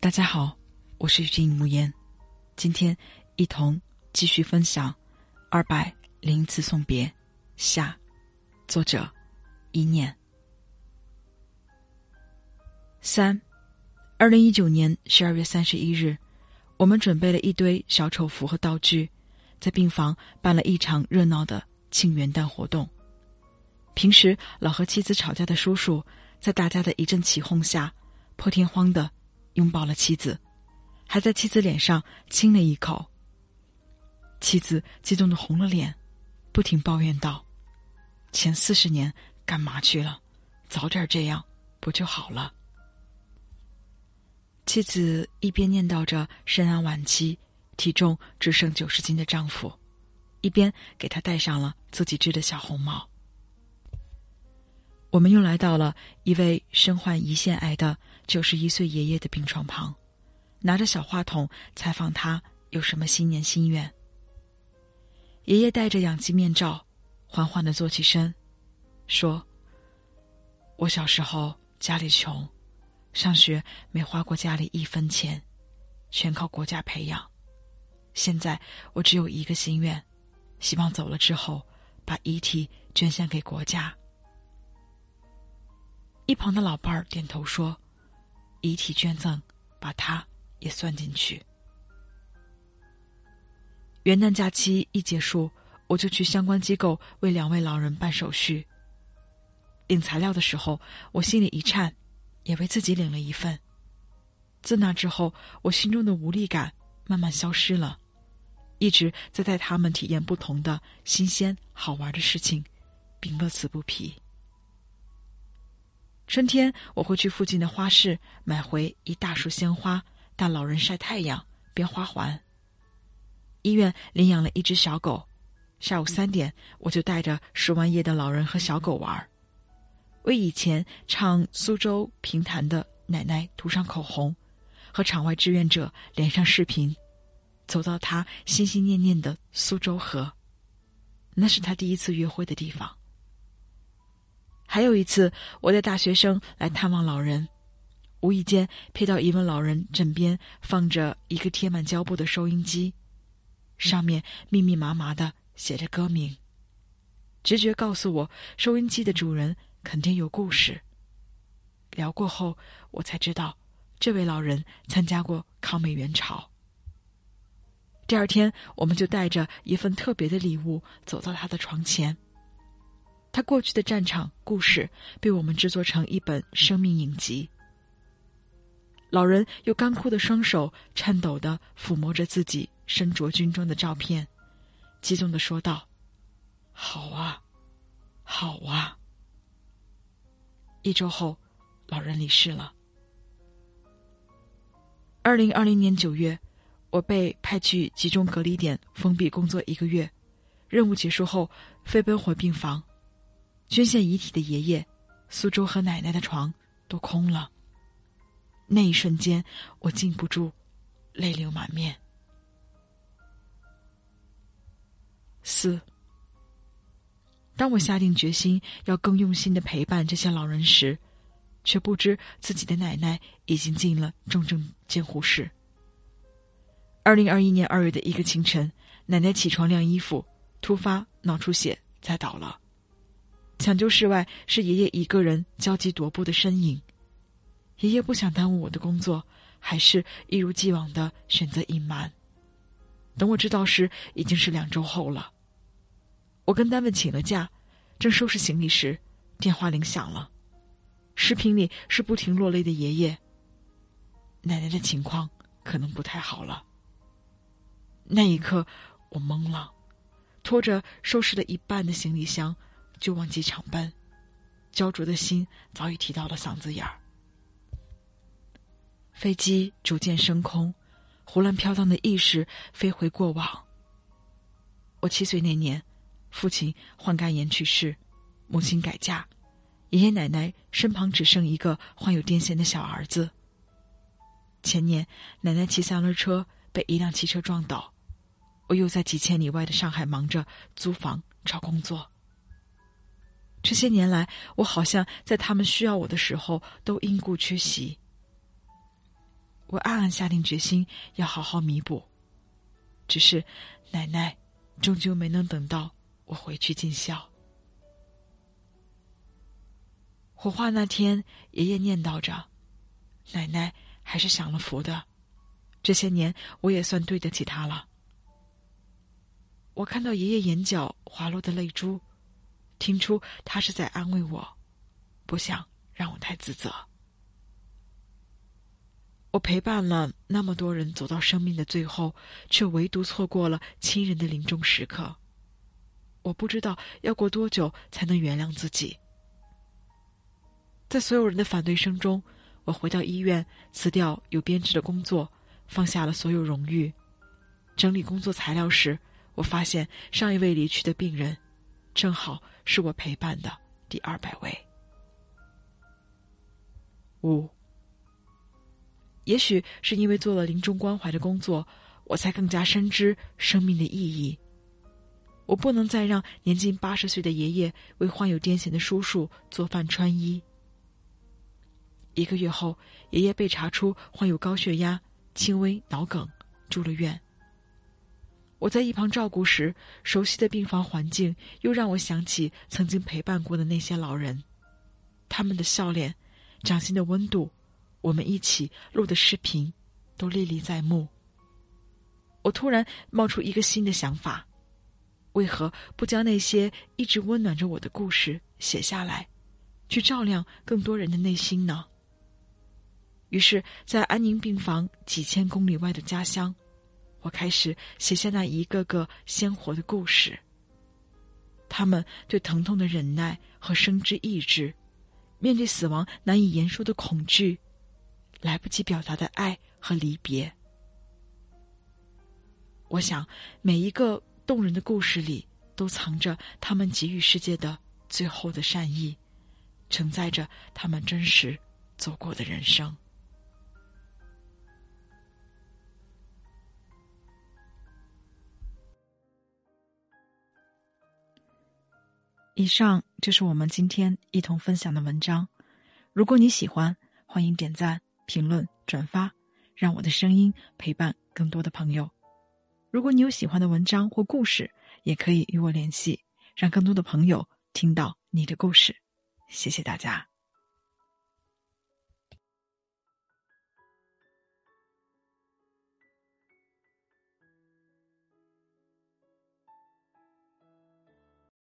大家好，我是金木言，今天一同继续分享二百零一次送别下，作者一念三，二零一九年十二月三十一日，我们准备了一堆小丑符和道具，在病房办了一场热闹的庆元旦活动。平时老和妻子吵架的叔叔，在大家的一阵起哄下，破天荒的。拥抱了妻子，还在妻子脸上亲了一口。妻子激动的红了脸，不停抱怨道：“前四十年干嘛去了？早点这样不就好了？”妻子一边念叨着身安晚期、体重只剩九十斤的丈夫，一边给他戴上了自己织的小红帽。我们又来到了一位身患胰腺癌的九十一岁爷爷的病床旁，拿着小话筒采访他有什么新年心愿。爷爷戴着氧气面罩，缓缓的坐起身，说：“我小时候家里穷，上学没花过家里一分钱，全靠国家培养。现在我只有一个心愿，希望走了之后把遗体捐献给国家。”一旁的老伴儿点头说：“遗体捐赠，把他也算进去。”元旦假期一结束，我就去相关机构为两位老人办手续。领材料的时候，我心里一颤，也为自己领了一份。自那之后，我心中的无力感慢慢消失了，一直在带他们体验不同的新鲜好玩的事情，并乐此不疲。春天，我会去附近的花市买回一大束鲜花，带老人晒太阳、编花环。医院领养了一只小狗，下午三点，我就带着输完液的老人和小狗玩，为以前唱苏州评弹的奶奶涂上口红，和场外志愿者连上视频，走到他心心念念的苏州河，那是他第一次约会的地方。还有一次，我带大学生来探望老人，无意间瞥到一位老人枕边放着一个贴满胶布的收音机，上面密密麻麻的写着歌名。直觉告诉我，收音机的主人肯定有故事。聊过后，我才知道，这位老人参加过抗美援朝。第二天，我们就带着一份特别的礼物走到他的床前。他过去的战场故事被我们制作成一本生命影集。老人用干枯的双手颤抖的抚摸着自己身着军装的照片，激动的说道：“好啊，好啊！”一周后，老人离世了。二零二零年九月，我被派去集中隔离点封闭工作一个月，任务结束后飞奔回病房。捐献遗体的爷爷、苏州和奶奶的床都空了。那一瞬间，我禁不住泪流满面。四。当我下定决心要更用心的陪伴这些老人时，却不知自己的奶奶已经进了重症监护室。二零二一年二月的一个清晨，奶奶起床晾衣服，突发脑出血，栽倒了。抢救室外是爷爷一个人焦急踱步的身影，爷爷不想耽误我的工作，还是一如既往的选择隐瞒。等我知道时，已经是两周后了。我跟单位请了假，正收拾行李时，电话铃响了。视频里是不停落泪的爷爷。奶奶的情况可能不太好了。那一刻，我懵了，拖着收拾了一半的行李箱。就往机场奔，焦灼的心早已提到了嗓子眼儿。飞机逐渐升空，胡乱飘荡的意识飞回过往。我七岁那年，父亲患肝炎去世，母亲改嫁，爷爷奶奶身旁只剩一个患有癫痫的小儿子。前年，奶奶骑三轮车被一辆汽车撞倒，我又在几千里外的上海忙着租房找工作。这些年来，我好像在他们需要我的时候都因故缺席。我暗暗下定决心要好好弥补。只是，奶奶终究没能等到我回去尽孝。火化那天，爷爷念叨着：“奶奶还是享了福的，这些年我也算对得起她了。”我看到爷爷眼角滑落的泪珠，听出他是在安慰我，不想让我太自责。我陪伴了那么多人走到生命的最后，却唯独错过了亲人的临终时刻。我不知道要过多久才能原谅自己。在所有人的反对声中，我回到医院，辞掉有编制的工作，放下了所有荣誉，整理工作材料时。我发现上一位离去的病人，正好是我陪伴的第二百位。五，也许是因为做了临终关怀的工作，我才更加深知生命的意义。我不能再让年近八十岁的爷爷为患有癫痫的叔叔做饭穿衣。一个月后，爷爷被查出患有高血压、轻微脑梗，住了院。我在一旁照顾时，熟悉的病房环境又让我想起曾经陪伴过的那些老人，他们的笑脸、掌心的温度，我们一起录的视频，都历历在目。我突然冒出一个新的想法：为何不将那些一直温暖着我的故事写下来，去照亮更多人的内心呢？于是，在安宁病房几千公里外的家乡。我开始写下那一个个鲜活的故事。他们对疼痛的忍耐和生之意志，面对死亡难以言说的恐惧，来不及表达的爱和离别。我想，每一个动人的故事里，都藏着他们给予世界的最后的善意，承载着他们真实走过的人生。以上就是我们今天一同分享的文章。如果你喜欢，欢迎点赞、评论、转发，让我的声音陪伴更多的朋友。如果你有喜欢的文章或故事，也可以与我联系，让更多的朋友听到你的故事。谢谢大家。